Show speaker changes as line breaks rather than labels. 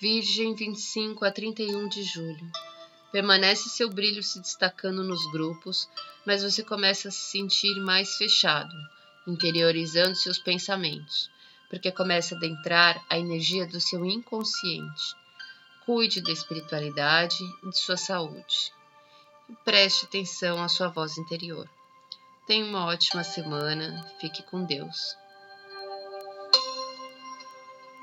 Virgem 25 a 31 de julho. Permanece seu brilho se destacando nos grupos, mas você começa a se sentir mais fechado, interiorizando seus pensamentos, porque começa a adentrar a energia do seu inconsciente. Cuide da espiritualidade e de sua saúde. E preste atenção à sua voz interior. Tenha uma ótima semana. Fique com Deus.